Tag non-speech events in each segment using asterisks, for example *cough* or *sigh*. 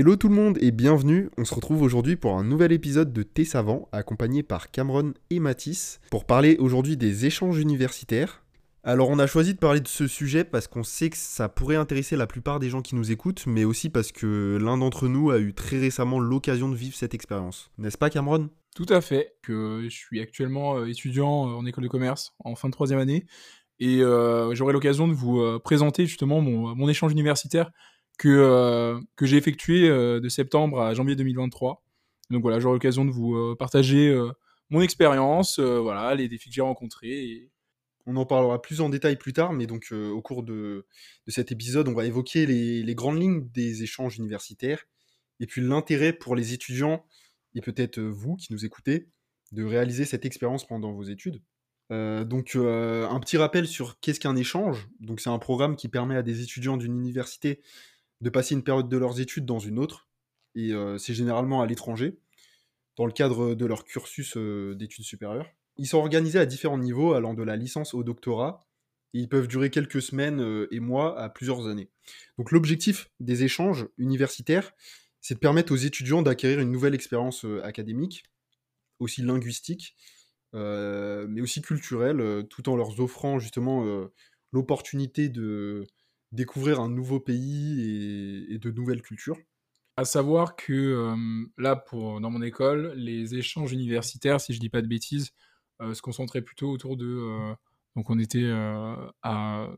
Hello tout le monde et bienvenue. On se retrouve aujourd'hui pour un nouvel épisode de Thé Savant, accompagné par Cameron et Mathis, pour parler aujourd'hui des échanges universitaires. Alors on a choisi de parler de ce sujet parce qu'on sait que ça pourrait intéresser la plupart des gens qui nous écoutent, mais aussi parce que l'un d'entre nous a eu très récemment l'occasion de vivre cette expérience. N'est-ce pas Cameron? Tout à fait, je suis actuellement euh, étudiant euh, en école de commerce en fin de troisième année, et euh, j'aurai l'occasion de vous présenter justement mon, échange universitaire que, que j'ai effectué de septembre à janvier 2023. Donc voilà, j'aurai l'occasion de vous partager mon expérience, voilà, les défis que j'ai rencontrés. On en parlera plus en détail plus tard, mais donc au cours de, de, cet épisode, on va évoquer les, les, grandes lignes des échanges universitaires et puis l'intérêt pour les étudiants et peut-être vous qui nous écoutez de réaliser cette expérience pendant vos études. Euh, donc un petit rappel sur qu'est-ce qu'un échange? Donc c'est un programme qui permet à des étudiants d'une université de passer une période de leurs études dans une autre, et c'est généralement à l'étranger, dans le cadre de leur cursus d'études supérieures. Ils sont organisés à différents niveaux, allant de la licence au doctorat, et ils peuvent durer quelques semaines et mois à plusieurs années. Donc l'objectif des échanges universitaires, c'est de permettre aux étudiants d'acquérir une nouvelle expérience académique, aussi linguistique, mais aussi culturelle, tout en leur offrant justement l'opportunité de découvrir un nouveau pays et, de nouvelles cultures. À savoir que là, dans mon école, les échanges universitaires, si je dis pas de bêtises, se concentraient plutôt autour de. donc on était à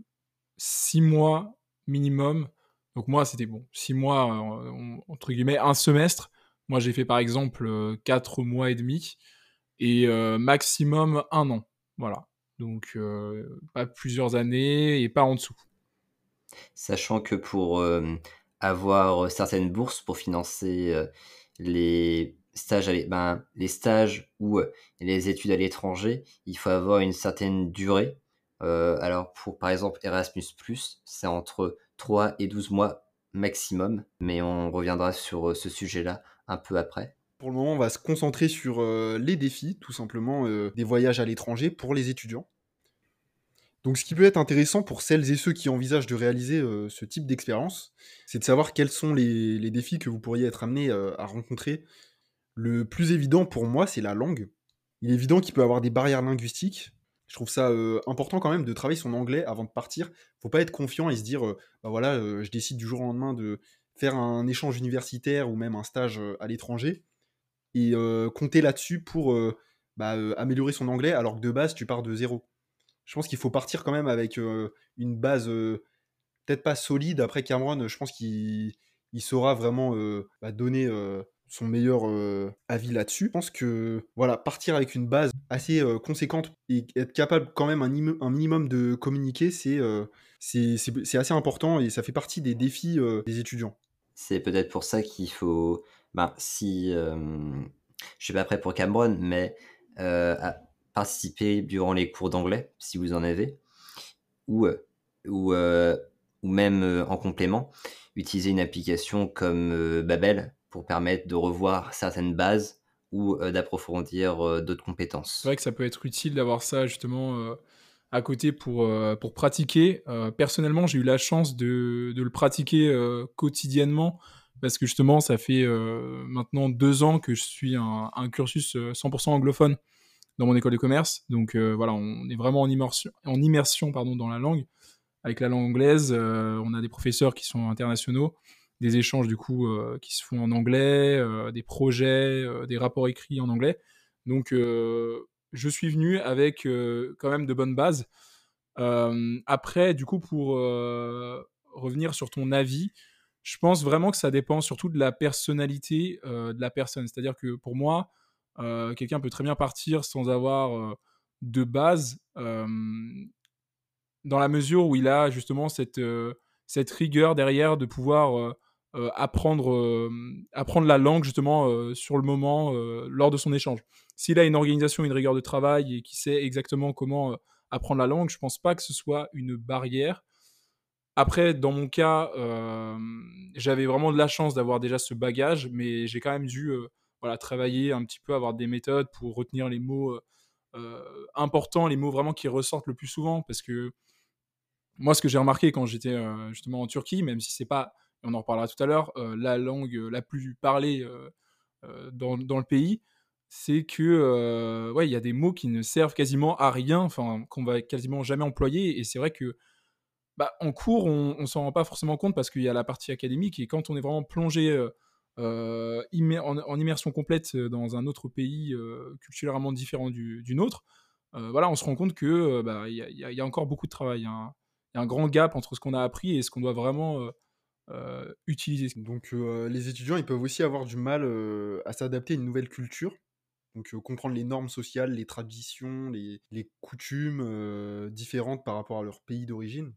six mois minimum. Donc moi, c'était bon, six mois, entre guillemets, un semestre. Moi, j'ai fait par exemple quatre mois et demi et maximum un an. Voilà. Donc pas plusieurs années et pas en dessous. Sachant que pour avoir certaines bourses pour financer les stages, ben, les stages ou les études à l'étranger, il faut avoir une certaine durée. alors pour par exemple Erasmus, c'est entre 3 et 12 mois maximum, mais on reviendra sur ce sujet-là un peu après. Pour le moment, on va se concentrer sur les défis, tout simplement, des voyages à l'étranger pour les étudiants. Donc ce qui peut être intéressant pour celles et ceux qui envisagent de réaliser ce type d'expérience, c'est de savoir quels sont les, défis que vous pourriez être amenés à rencontrer. Le plus évident pour moi, c'est la langue. Il est évident qu'il peut avoir des barrières linguistiques. Je trouve ça important quand même de travailler son anglais avant de partir. Faut pas être confiant et se dire, bah voilà, je décide du jour au lendemain de faire un échange universitaire ou même un stage à l'étranger et compter là-dessus pour bah, améliorer son anglais alors que de base tu pars de zéro je pense qu'il faut partir quand même avec une base peut-être pas solide. Après Cameron, je pense qu'il saura vraiment bah, donner son meilleur avis là-dessus. Je pense que voilà, partir avec une base assez conséquente et être capable quand même un, minimum de communiquer, c'est c'est assez important et ça fait partie des défis des étudiants. C'est peut-être pour ça qu'il faut, ben, si je suis pas prêt pour Cameron, mais participer durant les cours d'anglais, si vous en avez, ou, euh, ou, euh, ou même euh, en complément, utiliser une application comme Babel pour permettre de revoir certaines bases ou d'approfondir d'autres compétences. C'est vrai que ça peut être utile d'avoir ça justement à côté pour, pour pratiquer. personnellement, j'ai eu la chance de, de le pratiquer quotidiennement parce que justement, ça fait maintenant deux ans que je suis un, un cursus 100% anglophone dans mon école de commerce. Donc euh, voilà, on est vraiment en immersion, en immersion pardon, dans la langue. Avec la langue anglaise, euh, on a des professeurs qui sont internationaux, des échanges du coup euh, qui se font en anglais, des projets, des rapports écrits en anglais. Donc je suis venu avec quand même de bonnes bases. après, du coup, pour revenir sur ton avis, je pense vraiment que ça dépend surtout de la personnalité de la personne. C'est-à-dire que pour moi, quelqu'un peut très bien partir sans avoir euh, de base, dans la mesure où il a justement cette, euh, cette rigueur derrière de pouvoir apprendre, apprendre la langue justement sur le moment, lors de son échange. S'il a une organisation, une rigueur de travail et qui sait exactement comment apprendre la langue, je pense pas que ce soit une barrière. Après, dans mon cas, j'avais vraiment de la chance d'avoir déjà ce bagage, mais j'ai quand même dû voilà, travailler un petit peu, avoir des méthodes pour retenir les mots euh, euh, importants, les mots vraiment qui ressortent le plus souvent. Parce que moi, ce que j'ai remarqué quand j'étais euh, justement en Turquie, même si c'est pas on en reparlera tout à l'heure, la langue la plus parlée dans, dans, le pays, c'est que ouais, il y a des mots qui ne servent quasiment à rien, enfin qu'on va quasiment jamais employer. Et c'est vrai que bah, en cours, on, on s'en rend pas forcément compte parce qu'il y a la partie académique et quand on est vraiment plongé en, immersion complète dans un autre pays culturellement différent du, nôtre, voilà, on se rend compte que bah, y, a encore beaucoup de travail. Il y a un grand gap entre ce qu'on a appris et ce qu'on doit vraiment utiliser. Donc les étudiants, ils peuvent aussi avoir du mal à s'adapter à une nouvelle culture. Donc comprendre les normes sociales, les traditions, les coutumes différentes par rapport à leur pays d'origine.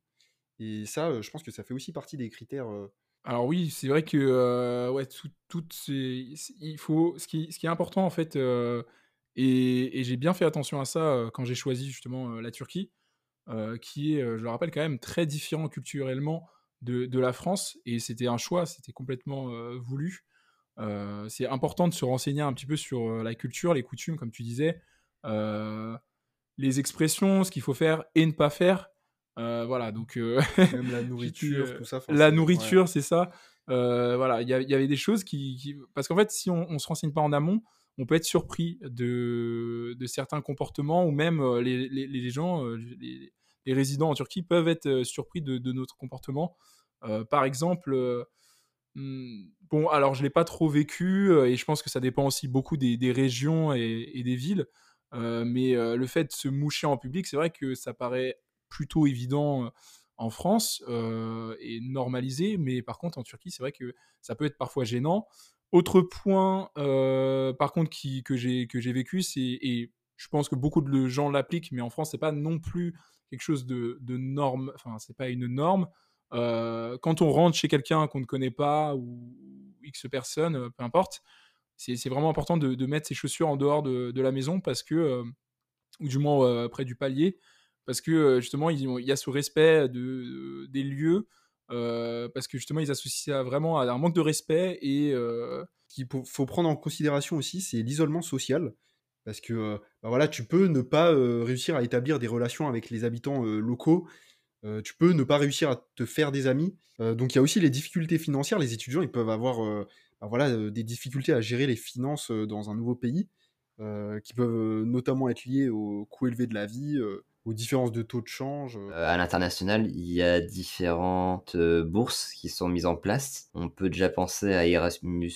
Et ça, je pense que ça fait aussi partie des critères. Alors oui, c'est vrai que ouais, tout il faut ce qui, ce qui est important en fait, et, j'ai bien fait attention à ça quand j'ai choisi justement la Turquie, qui est, je le rappelle quand même, très différent culturellement de, la France, et c'était un choix, c'était complètement voulu. C'est important de se renseigner un petit peu sur la culture, les coutumes, comme tu disais, les expressions, ce qu'il faut faire et ne pas faire. Voilà, donc même la *laughs* nourriture, tout ça. La nourriture, c'est ça. voilà, il y, avait des choses qui, parce qu'en fait, si on, on se renseigne pas en amont, on peut être surpris de, de certains comportements ou même les, les, les, gens, les, résidents en Turquie peuvent être surpris de, de notre comportement. par exemple Mmh, bon, alors je l'ai pas trop vécu et je pense que ça dépend aussi beaucoup des, régions et, des villes. mais le fait de se moucher en public, c'est vrai que ça paraît plutôt évident en France et normalisé, mais par contre en Turquie, c'est vrai que ça peut être parfois gênant. Autre point, par contre, qui, que j'ai vécu, c'est et je pense que beaucoup de gens l'appliquent, mais en France, c'est pas non plus quelque chose de, de norme. Enfin, c'est pas une norme. Euh, quand on rentre chez quelqu'un qu'on ne connaît pas ou X personnes, euh, peu importe, c'est vraiment important de, mettre ses chaussures en dehors de, la maison parce que, euh, ou du moins près du palier, parce que justement il, y a ce respect de, des lieux, parce que justement ils associent ça vraiment à un manque de respect et qu'il faut prendre en considération aussi, c'est l'isolement social. Parce que bah voilà, tu peux ne pas réussir à établir des relations avec les habitants locaux euh, tu peux ne pas réussir à te faire des amis. Euh, donc il y a aussi les difficultés financières. Les étudiants, ils peuvent avoir euh, bah, voilà, des difficultés à gérer les finances dans un nouveau pays, qui peuvent notamment être liées au coût élevé de la vie, aux différences de taux de change. à l'international, il y a différentes bourses qui sont mises en place. On peut déjà penser à Erasmus,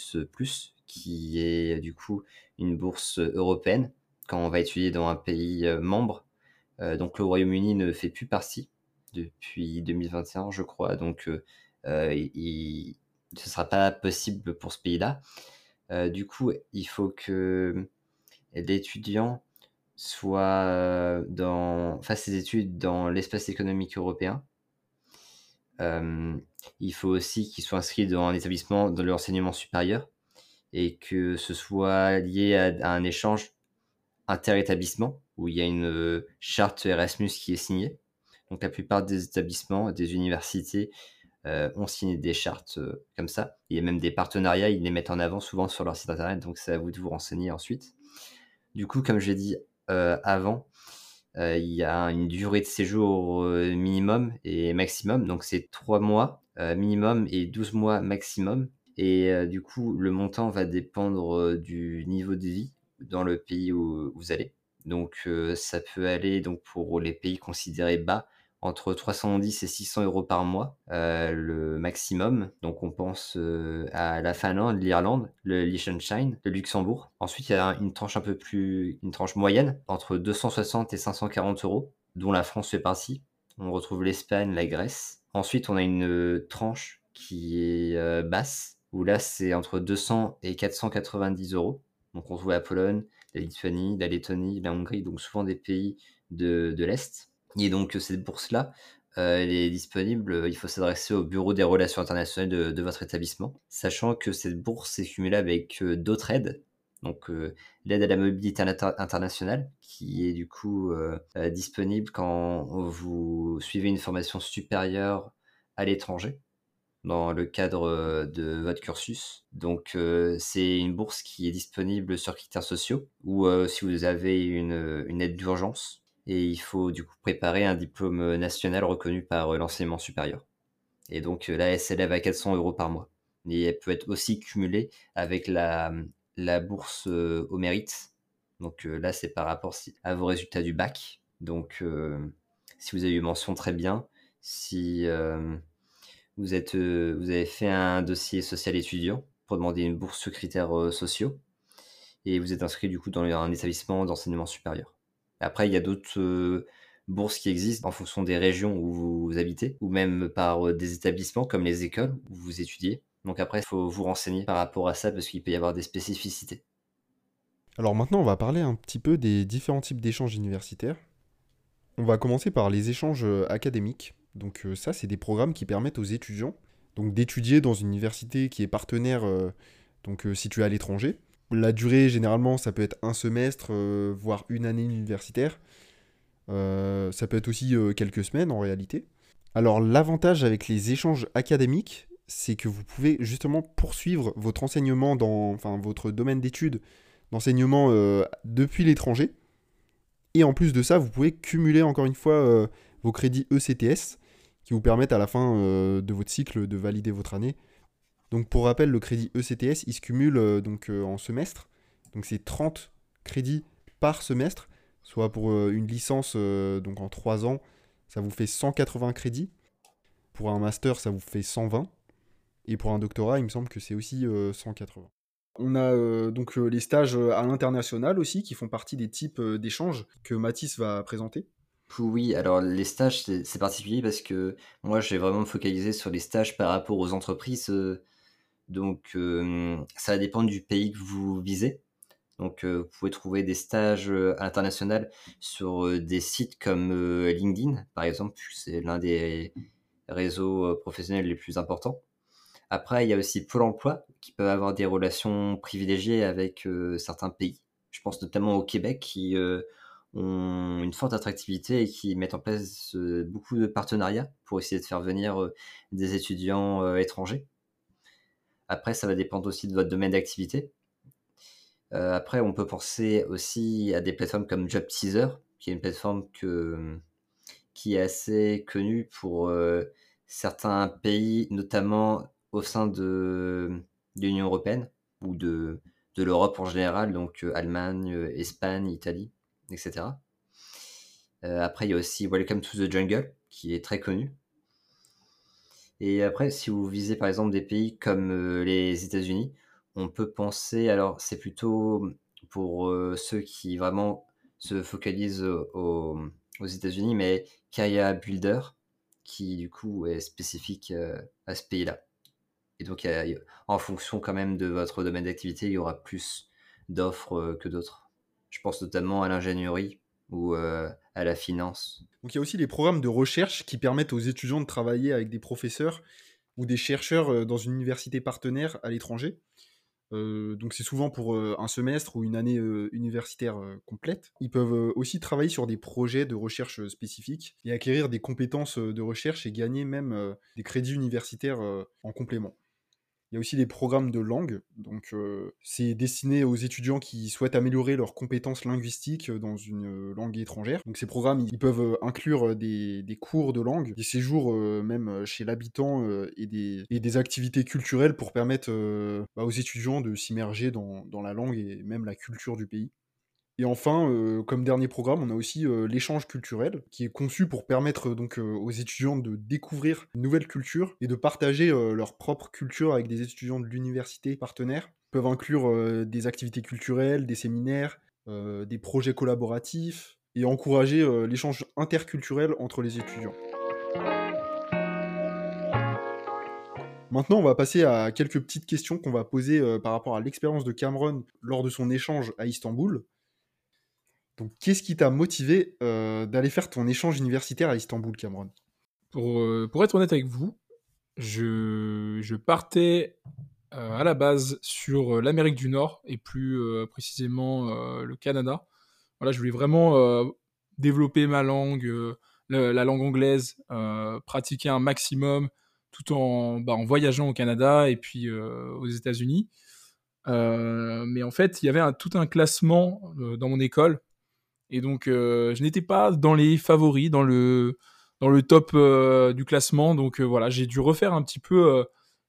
qui est du coup une bourse européenne quand on va étudier dans un pays membre. donc le Royaume-Uni ne fait plus partie depuis 2021, je crois. Donc, euh, euh, il, ce ne sera pas possible pour ce pays-là. Euh, du coup, il faut que l'étudiant soit dans, fasse ses études dans l'espace économique européen. il faut aussi qu'il soit inscrit dans un établissement de l'enseignement supérieur et que ce soit lié à, un échange inter-établissement où il y a une charte Erasmus qui est signée. Donc la plupart des établissements, des universités ont signé des chartes comme ça. Il y a même des partenariats, ils les mettent en avant souvent sur leur site internet, donc c'est à vous de vous renseigner ensuite. Du coup, comme j'ai dit avant, il y a une durée de séjour minimum et maximum, donc c'est 3 mois minimum et 12 mois maximum. Et du coup, le montant va dépendre du niveau de vie dans le pays où vous allez. Donc ça peut aller donc pour les pays considérés bas entre 310 et 600 euros par mois, euh, le maximum. Donc on pense euh, à la Finlande, l'Irlande, le Liechtenstein, le Luxembourg. Ensuite, il y a une tranche un peu plus, une tranche moyenne, entre 260 et 540 euros, dont la France fait partie. On retrouve l'Espagne, la Grèce. Ensuite, on a une euh, tranche qui est basse, où là, c'est entre 200 et 490 euros. Donc on trouve la Pologne, la Lituanie, la Lettonie, la Hongrie, donc souvent des pays de, de l'Est. Et donc cette bourse-là, euh, elle est disponible, euh, il faut s'adresser au bureau des relations internationales de, votre établissement, sachant que cette bourse est cumulable avec euh, d'autres aides, donc l'aide à la mobilité internationale, qui est du coup disponible quand vous suivez une formation supérieure à l'étranger dans le cadre de votre cursus. Donc c'est une bourse qui est disponible sur critères sociaux ou si vous avez une aide d'urgence et il faut du coup préparer un diplôme national reconnu par l'enseignement supérieur. Et donc là, elle s'élève à 400 euros par mois. Et elle peut être aussi cumulée avec la, bourse au mérite. Donc là, c'est par rapport à vos résultats du bac. Donc si vous avez eu mention très bien, si vous, êtes, vous avez fait un dossier social étudiant pour demander une bourse sur critères sociaux, et vous êtes inscrit du coup dans un établissement d'enseignement supérieur. Après, il y a d'autres bourses qui existent en fonction des régions où vous habitez, ou même par des établissements comme les écoles où vous étudiez. Donc après, il faut vous renseigner par rapport à ça parce qu'il peut y avoir des spécificités. Alors maintenant, on va parler un petit peu des différents types d'échanges universitaires. On va commencer par les échanges académiques. Donc ça, c'est des programmes qui permettent aux étudiants d'étudier dans une université qui est partenaire donc située à l'étranger la durée, généralement, ça peut être un semestre, euh, voire une année universitaire. Euh, ça peut être aussi euh, quelques semaines en réalité. Alors l'avantage avec les échanges académiques, c'est que vous pouvez justement poursuivre votre enseignement dans enfin, votre domaine d'études d'enseignement depuis l'étranger. Et en plus de ça, vous pouvez cumuler encore une fois vos crédits ECTS qui vous permettent à la fin de votre cycle de valider votre année donc pour rappel, le crédit ECTS, il se cumule euh, donc, euh, en semestre. Donc c'est 30 crédits par semestre, soit pour euh, une licence donc en 3 ans, ça vous fait 180 crédits. Pour un master, ça vous fait 120. Et pour un doctorat, il me semble que c'est aussi 180. On a donc les stages à l'international aussi, qui font partie des types d'échanges que Mathis va présenter. Oui, alors les stages, c'est particulier parce que moi, j'ai vraiment focalisé sur les stages par rapport aux entreprises. Donc, ça va dépendre du pays que vous visez. Donc, vous pouvez trouver des stages internationaux sur des sites comme LinkedIn, par exemple. C'est l'un des réseaux professionnels les plus importants. Après, il y a aussi Pôle emploi qui peut avoir des relations privilégiées avec certains pays. Je pense notamment au Québec qui ont une forte attractivité et qui mettent en place beaucoup de partenariats pour essayer de faire venir des étudiants étrangers. Après, ça va dépendre aussi de votre domaine d'activité. Euh, après, on peut penser aussi à des plateformes comme Job Teaser, qui est une plateforme qui est assez connue pour euh, certains pays, notamment au sein de, l'Union européenne ou de, de l'Europe en général, donc euh, Allemagne, Espagne, Italie, etc. après, il y a aussi Welcome to the Jungle, qui est très connu, et après, si vous visez par exemple des pays comme les États-Unis, on peut penser, alors c'est plutôt pour ceux qui vraiment se focalisent aux, États-Unis, mais Kaya Builder, qui du coup est spécifique à ce pays-là. Et donc, en fonction quand même de votre domaine d'activité, il y aura plus d'offres que d'autres. Je pense notamment à l'ingénierie ou à la finance. Donc il y a aussi les programmes de recherche qui permettent aux étudiants de travailler avec des professeurs ou des chercheurs euh, dans une université partenaire à l'étranger. Euh, donc c'est souvent pour euh, un semestre ou une année universitaire complète. Ils peuvent aussi travailler sur des projets de recherche spécifiques et acquérir des compétences de recherche et gagner même des crédits universitaires en complément. Il y a aussi des programmes de langue, donc c'est destiné aux étudiants qui souhaitent améliorer leurs compétences linguistiques dans une langue étrangère. Donc ces programmes, ils peuvent inclure des, cours de langue, des séjours même chez l'habitant et, des, activités culturelles pour permettre bah, aux étudiants de s'immerger dans la langue et même la culture du pays. Et enfin, euh, comme dernier programme, on a aussi euh, l'échange culturel, qui est conçu pour permettre donc euh, aux étudiants de découvrir une nouvelle culture et de partager leur propre culture avec des étudiants de l'université partenaire. Ils peuvent inclure des activités culturelles, des séminaires, des projets collaboratifs et encourager l'échange interculturel entre les étudiants. Maintenant, on va passer à quelques petites questions qu'on va poser par rapport à l'expérience de Cameron lors de son échange à Istanbul. Donc, qu'est-ce qui t'a motivé euh, d'aller faire ton échange universitaire à Istanbul, Cameron? Pour, euh, pour, être honnête avec vous, je, je partais euh, à la base sur l'Amérique du Nord et plus précisément le Canada. Voilà, je voulais vraiment développer ma langue, la, langue anglaise, pratiquer un maximum tout en, bah, en voyageant au Canada et puis aux États-Unis. mais en fait, il y avait tout un classement dans mon école et donc, euh, je n'étais pas dans les favoris, dans le, dans le top du classement. Donc voilà, j'ai dû refaire un petit peu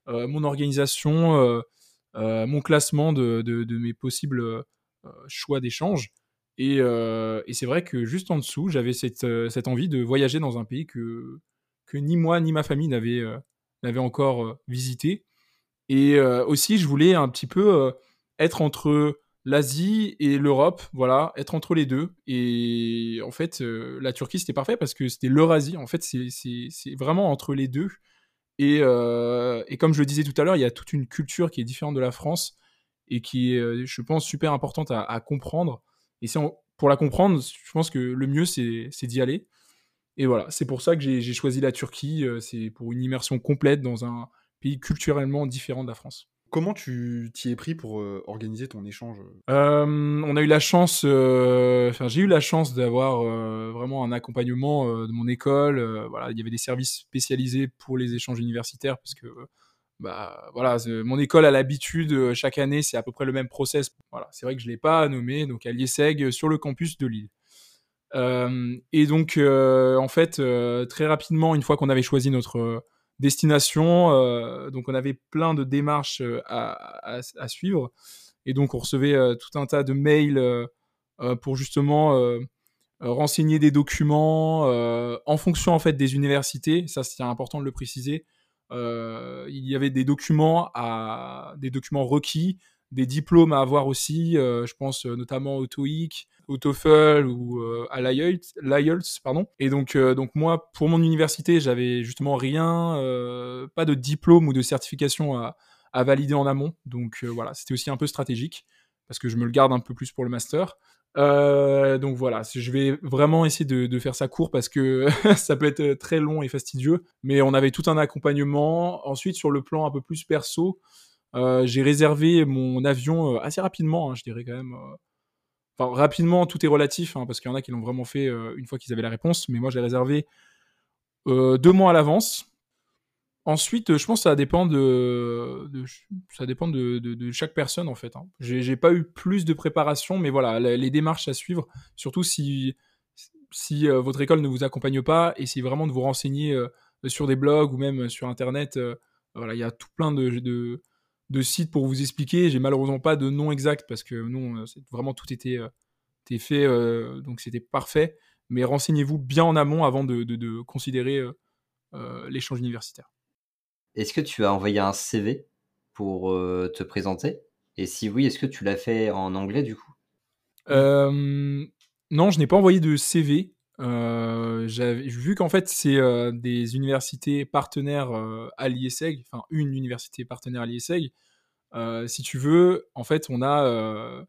mon organisation, mon classement de, de mes possibles choix d'échange. Et, et c'est vrai que juste en dessous, j'avais cette, cette envie de voyager dans un pays que, que ni moi ni ma famille n'avait encore visité. Et aussi, je voulais un petit peu être entre l'Asie et l'Europe, voilà, être entre les deux. Et en fait, la Turquie, c'était parfait parce que c'était l'Eurasie. En fait, c'est vraiment entre les deux. Et, et, comme je le disais tout à l'heure, il y a toute une culture qui est différente de la France et qui est, je pense, super importante à comprendre. Et pour la comprendre, je pense que le mieux, c'est d'y aller. Et voilà, c'est pour ça que j'ai choisi la Turquie. C'est pour une immersion complète dans un pays culturellement différent de la France. Comment tu t'y es pris pour organiser ton échange On a eu la chance, enfin j'ai eu la chance d'avoir vraiment un accompagnement de mon école. voilà, il y avait des services spécialisés pour les échanges universitaires parce que bah voilà, mon école a l'habitude chaque année, c'est à peu près le même process. Voilà, c'est vrai que je l'ai pas nommé, donc à l'IESEG sur le campus de Lille. et donc en fait très rapidement, une fois qu'on avait choisi notre destination. Euh, donc on avait plein de démarches euh, à, suivre. Et donc on recevait euh, tout un tas de mails pour justement renseigner des documents en fonction en fait des universités. Ça c'est important de le préciser. il y avait des documents à des documents requis, des diplômes à avoir aussi. je pense notamment au TOEIC, au TOEFL ou euh, à l'IELTS, pardon. Et donc, euh, donc moi, pour mon université, j'avais justement rien, euh, pas de diplôme ou de certification à, à valider en amont. Donc voilà, c'était aussi un peu stratégique parce que je me le garde un peu plus pour le master. donc voilà, je vais vraiment essayer de, de faire ça court parce que *laughs* ça peut être très long et fastidieux. Mais on avait tout un accompagnement. Ensuite, sur le plan un peu plus perso, j'ai réservé mon avion assez rapidement, hein, je dirais quand même rapidement, tout est relatif, hein, parce qu'il y en a qui l'ont vraiment fait euh, une fois qu'ils avaient la réponse, mais moi j'ai réservé euh, deux mois à l'avance. Ensuite, je pense que ça dépend de, ça dépend de, chaque personne en fait. Hein. J'ai pas eu plus de préparation, mais voilà, les démarches à suivre, surtout si, si euh, votre école ne vous accompagne pas, essayez vraiment de vous renseigner sur des blogs ou même sur Internet. voilà, il y a tout plein de, de sites pour vous expliquer. J'ai malheureusement pas de nom exact parce que non, euh, vraiment tout était, euh, fait, euh, donc c'était parfait. Mais renseignez-vous bien en amont avant de, considérer l'échange universitaire. Est-ce que tu as envoyé un CV pour te présenter? Et si oui, est-ce que tu l'as fait en anglais du coup? Non, je n'ai pas envoyé de CV. J'avais vu qu'en fait c'est des universités partenaires à l'ISEG, enfin une université partenaire à l'ISEG. si tu veux, en fait, on a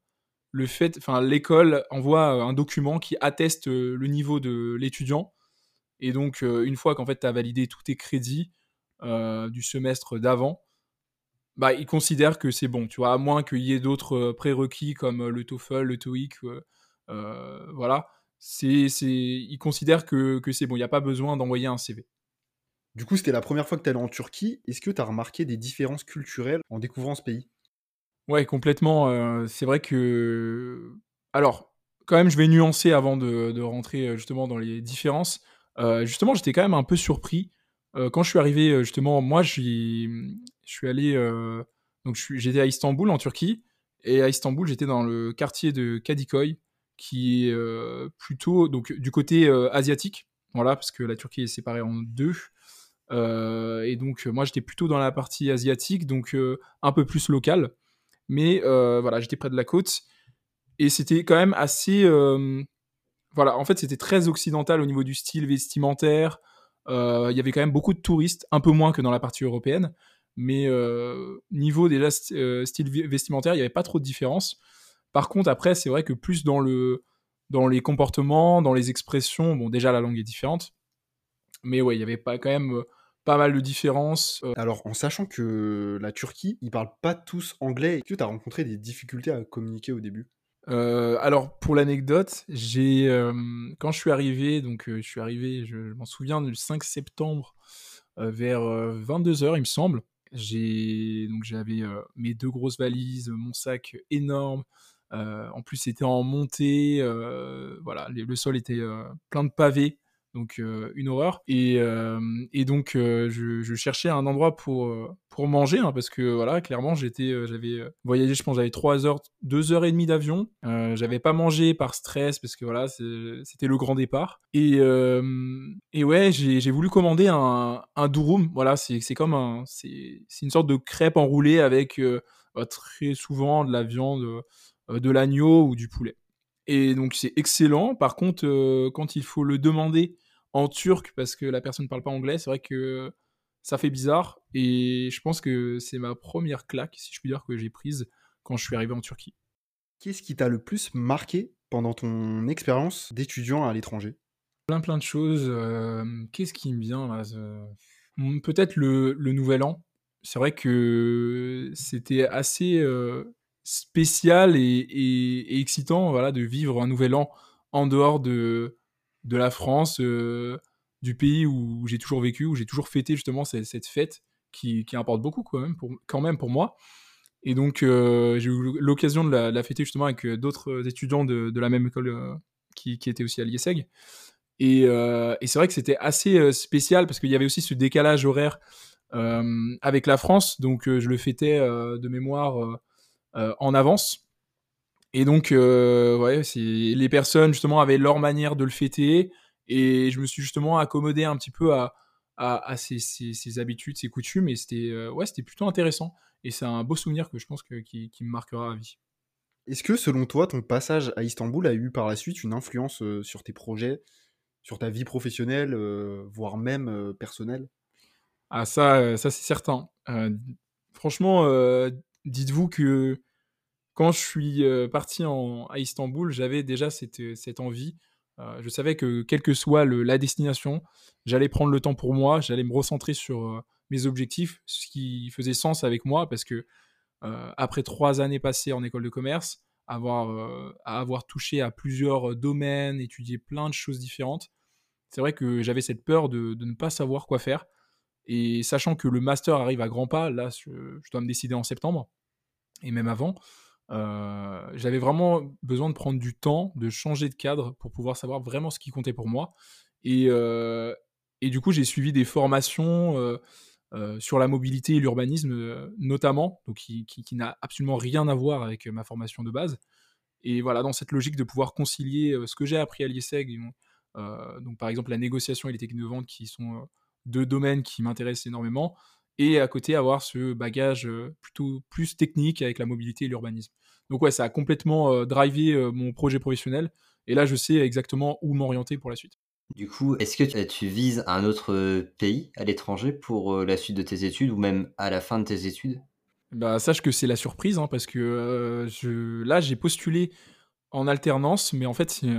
le fait, enfin l'école envoie un document qui atteste le niveau de l'étudiant. Et donc une fois qu'en fait tu as validé tous tes crédits du semestre d'avant, bah, ils considèrent que c'est bon, tu vois, à moins qu'il y ait d'autres prérequis comme le TOEFL, le TOEIC, voilà c'est, ils considèrent que, que c'est bon, il n'y a pas besoin d'envoyer un CV. Du coup, c'était la première fois que tu allais en Turquie. Est-ce que tu as remarqué des différences culturelles en découvrant ce pays? Ouais, complètement. Euh, c'est vrai que. Alors, quand même, je vais nuancer avant de, de rentrer euh, justement dans les différences. Euh, justement, j'étais quand même un peu surpris. quand je suis arrivé, justement, moi, je suis allé. donc, j'étais à Istanbul, en Turquie. Et à Istanbul, j'étais dans le quartier de Kadikoy qui est euh, plutôt donc du côté euh, asiatique, voilà, parce que la Turquie est séparée en deux. Euh, et donc moi j'étais plutôt dans la partie asiatique, donc un peu plus local. Mais voilà, j'étais près de la côte et c'était quand même assez voilà, en fait, c'était très occidental au niveau du style vestimentaire. Il y avait quand même beaucoup de touristes, un peu moins que dans la partie européenne. Mais niveau déjà style vestimentaire, il n'y avait pas trop de différence. Par contre, après, c'est vrai que plus dans, le, dans les comportements, dans les expressions, bon, déjà la langue est différente, mais ouais, il y avait pas quand même euh, pas mal de différences. Euh. Alors, en sachant que la Turquie, ils parlent pas tous anglais, est-ce que tu as rencontré des difficultés à communiquer au début? Euh, alors pour l'anecdote, j'ai quand je suis arrivé, donc je suis arrivé, je, m'en souviens, le 5 septembre vers 22h, il me semble. J'ai donc j'avais mes deux grosses valises, mon sac énorme, en plus, c'était en montée. Euh, voilà, le sol était euh, plein de pavés. donc une horreur. Et, donc je, cherchais un endroit pour manger hein, parce que voilà, clairement j'étais, j'avais voyagé, je pense j'avais trois heures, deux heures et demie d'avion. j'avais pas mangé par stress parce que voilà, c'était le grand départ. Et ouais, j'ai voulu commander un un durum. Voilà, c'est comme un c'est c'est une sorte de crêpe enroulée avec bah, très souvent de la viande, de l'agneau ou du poulet. Et donc c'est excellent. Par contre, euh, quand il faut le demander en turc parce que la personne ne parle pas anglais, c'est vrai que ça fait bizarre. Et je pense que c'est ma première claque, si je puis dire, que j'ai prise quand je suis arrivé en Turquie. Qu'est-ce qui t'a le plus marqué pendant ton expérience d'étudiant à l'étranger? Plein plein de choses. Euh, qu'est-ce qui me vient là Peut-être le, nouvel an. C'est vrai que c'était assez euh, spécial et, excitant voilà, de vivre un nouvel an en dehors de, de la France, euh, du pays où j'ai toujours vécu, où j'ai toujours fêté justement cette, fête qui, importe beaucoup quand même pour, moi. Et donc euh, j'ai eu l'occasion de la, fêter justement avec euh, d'autres étudiants de, la même école qui, étaient aussi à l'IESEG. Et, et c'est vrai que c'était assez spécial parce qu'il y avait aussi ce décalage horaire avec la France. Donc je le fêtais de mémoire en avance. Et donc, euh, ouais, les personnes justement avaient leur manière de le fêter, et je me suis justement accommodé un petit peu à, à, ces, habitudes, ces coutumes, et c'était euh, ouais, c'était plutôt intéressant. Et c'est un beau souvenir que je pense que, qui, me marquera à vie. Est-ce que selon toi, ton passage à Istanbul a eu par la suite une influence sur tes projets, sur ta vie professionnelle, voire même personnelle? Ah ça, ça c'est certain. franchement, dites-vous que quand je suis euh, parti à Istanbul, j'avais déjà cette, euh, envie. Euh, je savais que quelle que soit la destination, j'allais prendre le temps pour moi, j'allais me recentrer sur mes objectifs, ce qui faisait sens avec moi, parce que après trois années passées en école de commerce, avoir, avoir touché à plusieurs domaines, étudié plein de choses différentes, c'est vrai que j'avais cette peur de, ne pas savoir quoi faire. Et sachant que le master arrive à grands pas, là, je dois me décider en septembre et même avant. Euh, j'avais vraiment besoin de prendre du temps, de changer de cadre pour pouvoir savoir vraiment ce qui comptait pour moi. Et, euh, du coup, j'ai suivi des formations euh, sur la mobilité et l'urbanisme, notamment, donc qui, n'a absolument rien à voir avec ma formation de base. Et voilà, dans cette logique de pouvoir concilier ce que j'ai appris à l'IESEG, donc par exemple la négociation et les techniques de vente, qui sont deux domaines qui m'intéressent énormément, et à côté avoir ce bagage euh, plutôt plus technique avec la mobilité et l'urbanisme. Donc ouais, ça a complètement euh, drivé euh, mon projet professionnel et là je sais exactement où m'orienter pour la suite. Du coup, est-ce que tu vises un autre pays à l'étranger pour la suite de tes études ou même à la fin de tes études? Bah, Sache que c'est la surprise hein, parce que je... là j'ai postulé en alternance, mais en fait c'est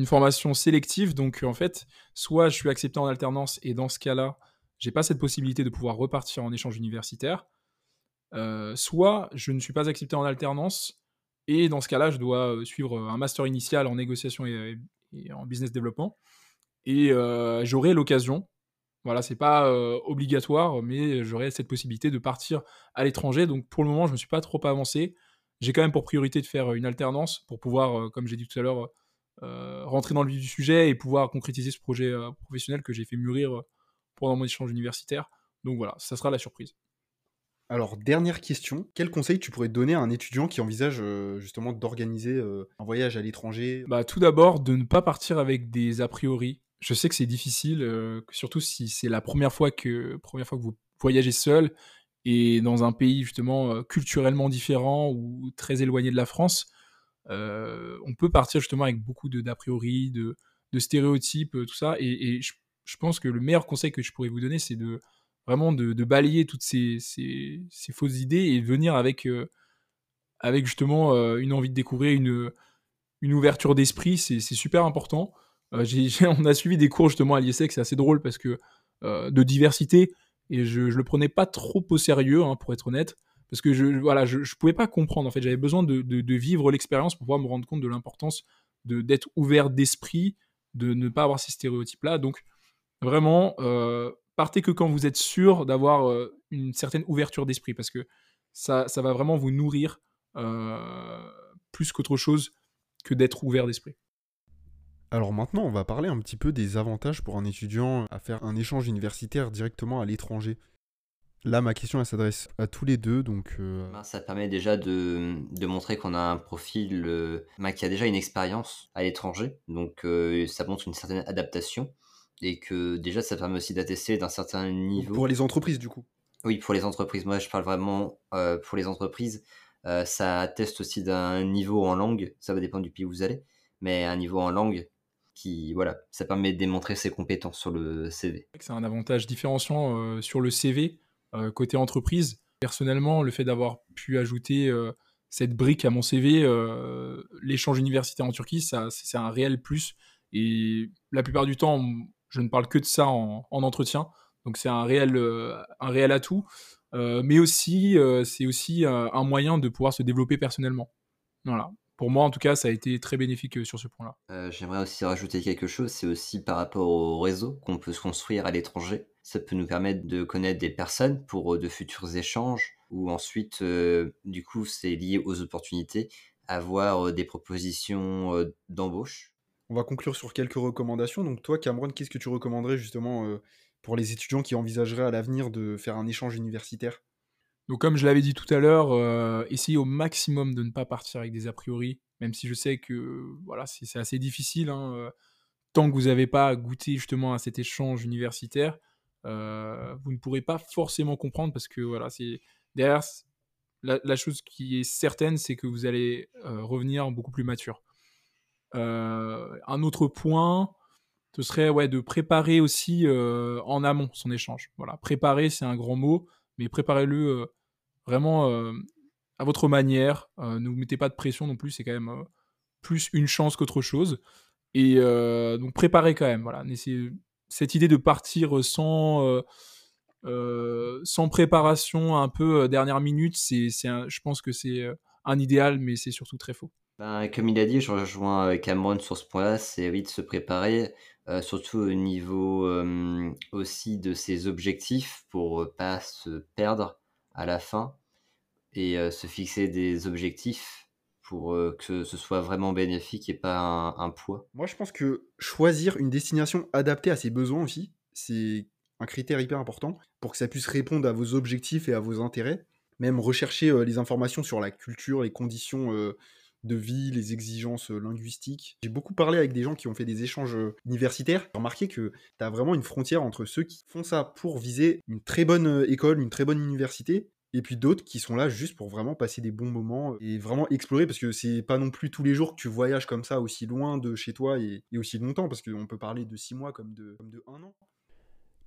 une formation sélective, donc en fait soit je suis accepté en alternance et dans ce cas-là j'ai pas cette possibilité de pouvoir repartir en échange universitaire, euh, soit je ne suis pas accepté en alternance, et dans ce cas-là, je dois euh, suivre un master initial en négociation et, en business développement, et euh, j'aurai l'occasion, voilà, c'est pas obligatoire, mais j'aurai cette possibilité de partir à l'étranger, donc pour le moment, je me suis pas trop avancé, j'ai quand même pour priorité de faire une alternance pour pouvoir, comme j'ai dit tout à l'heure, rentrer dans le vif du sujet et pouvoir concrétiser ce projet professionnel que j'ai fait mûrir pendant mon échange universitaire. Donc voilà, ça sera la surprise. Alors, dernière question, quel conseil tu pourrais donner à un étudiant qui envisage euh, justement d'organiser euh, un voyage à l'étranger? Bah, Tout d'abord, de ne pas partir avec des a priori. Je sais que c'est difficile, euh, surtout si c'est la première fois, que, première fois que vous voyagez seul et dans un pays justement culturellement différent ou très éloigné de la France. On peut partir justement avec beaucoup d'a priori, de, stéréotypes, tout ça. Et, je pense que le meilleur conseil que je pourrais vous donner, c'est de vraiment de, balayer toutes ces, fausses idées et venir avec, euh, justement euh, une envie de découvrir, une, ouverture d'esprit. C'est super important. Euh, on a suivi des cours justement à l'IESEC, c'est assez drôle parce que de diversité et je, le prenais pas trop au sérieux, hein, pour être honnête, parce que je voilà, je, pouvais pas comprendre. En fait, j'avais besoin de, de, vivre l'expérience pour pouvoir me rendre compte de l'importance d'être ouvert d'esprit, de ne pas avoir ces stéréotypes là. Donc Vraiment, euh, partez que quand vous êtes sûr d'avoir euh, une certaine ouverture d'esprit, parce que ça, ça va vraiment vous nourrir euh, plus qu'autre chose que d'être ouvert d'esprit. Alors maintenant, on va parler un petit peu des avantages pour un étudiant à faire un échange universitaire directement à l'étranger. Là, ma question, elle s'adresse à tous les deux, donc... euh, Ben, ça permet déjà de, de montrer qu'on a un profil euh, ben, qui a déjà une expérience à l'étranger, donc euh, ça montre une certaine adaptation, et que déjà ça permet aussi d'attester d'un certain niveau. Pour les entreprises, du coup. Oui, pour les entreprises, moi je parle vraiment euh, pour les entreprises, euh, ça atteste aussi d'un niveau en langue, ça va dépendre du pays où vous allez, mais un niveau en langue qui, voilà, ça permet de démontrer ses compétences sur le CV. C'est un avantage différenciant euh, sur le CV côté entreprise. Personnellement, le fait d'avoir pu ajouter euh, cette brique à mon CV, euh, l'échange universitaire en Turquie, ça, c'est un réel plus. Et la plupart du temps, je ne parle que de ça en, en entretien. Donc c'est un réel, euh, un réel atout. Euh, mais aussi, euh, c'est aussi euh, un moyen de pouvoir se développer personnellement. Voilà. Pour moi, en tout cas, ça a été très bénéfique euh, sur ce point-là. Euh, J'aimerais aussi rajouter quelque chose, c'est aussi par rapport au réseau qu'on peut se construire à l'étranger. Ça peut nous permettre de connaître des personnes pour euh, de futurs échanges, ou ensuite, euh, du coup, c'est lié aux opportunités, avoir euh, des propositions euh, d'embauche. On va conclure sur quelques recommandations. Donc toi, Cameron, qu'est-ce que tu recommanderais justement euh, pour les étudiants qui envisageraient à l'avenir de faire un échange universitaire? Donc, comme je l'avais dit tout à l'heure, euh, essayez au maximum de ne pas partir avec des a priori, même si je sais que voilà, c'est c'est assez difficile. hein, euh, tant que vous n'avez pas goûté justement à cet échange universitaire, euh, vous ne pourrez pas forcément comprendre parce que voilà, c'est derrière la, chose qui est certaine, c'est que vous allez euh, revenir beaucoup plus mature. Euh, un autre point, ce serait ouais, de préparer aussi en amont son échange. Voilà, préparer, c'est un grand mot, mais préparez-le vraiment à votre manière. Ne vous mettez pas de pression non plus, c'est quand même plus une chance qu'autre chose. Et donc préparez quand même. Voilà, cette idée de partir sans euh, euh, sans préparation, un peu euh, dernière minute, c'est, je pense que c'est euh, un idéal, mais c'est surtout très faux. Ben, comme il a dit, je rejoins euh, Cameron sur ce point-là, c'est oui de se préparer, euh, surtout au niveau euh, aussi de ses objectifs pour euh, pas se perdre à la fin et euh, se fixer des objectifs pour euh, que ce soit vraiment bénéfique et pas un, poids. Moi, je pense que choisir une destination adaptée à ses besoins aussi, c'est un critère hyper important pour que ça puisse répondre à vos objectifs et à vos intérêts. Même rechercher euh, les informations sur la culture, les conditions euh, de vie, les exigences linguistiques. J'ai beaucoup parlé avec des gens qui ont fait des échanges universitaires. J'ai remarqué que tu as vraiment une frontière entre ceux qui font ça pour viser une très bonne école, une très bonne université, et puis d'autres qui sont là juste pour vraiment passer des bons moments et vraiment explorer parce que c'est pas non plus tous les jours que tu voyages comme ça aussi loin de chez toi et, aussi longtemps parce qu'on peut parler de six mois comme de, comme an.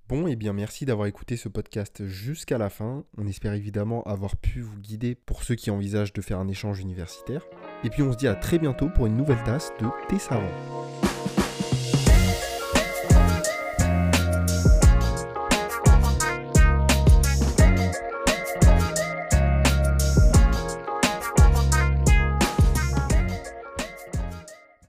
Bon, et bien merci d'avoir écouté ce podcast jusqu'à la fin. On espère évidemment avoir pu vous guider pour ceux qui envisagent de faire un échange universitaire. Et puis on se dit à très bientôt pour une nouvelle tasse de thé savant.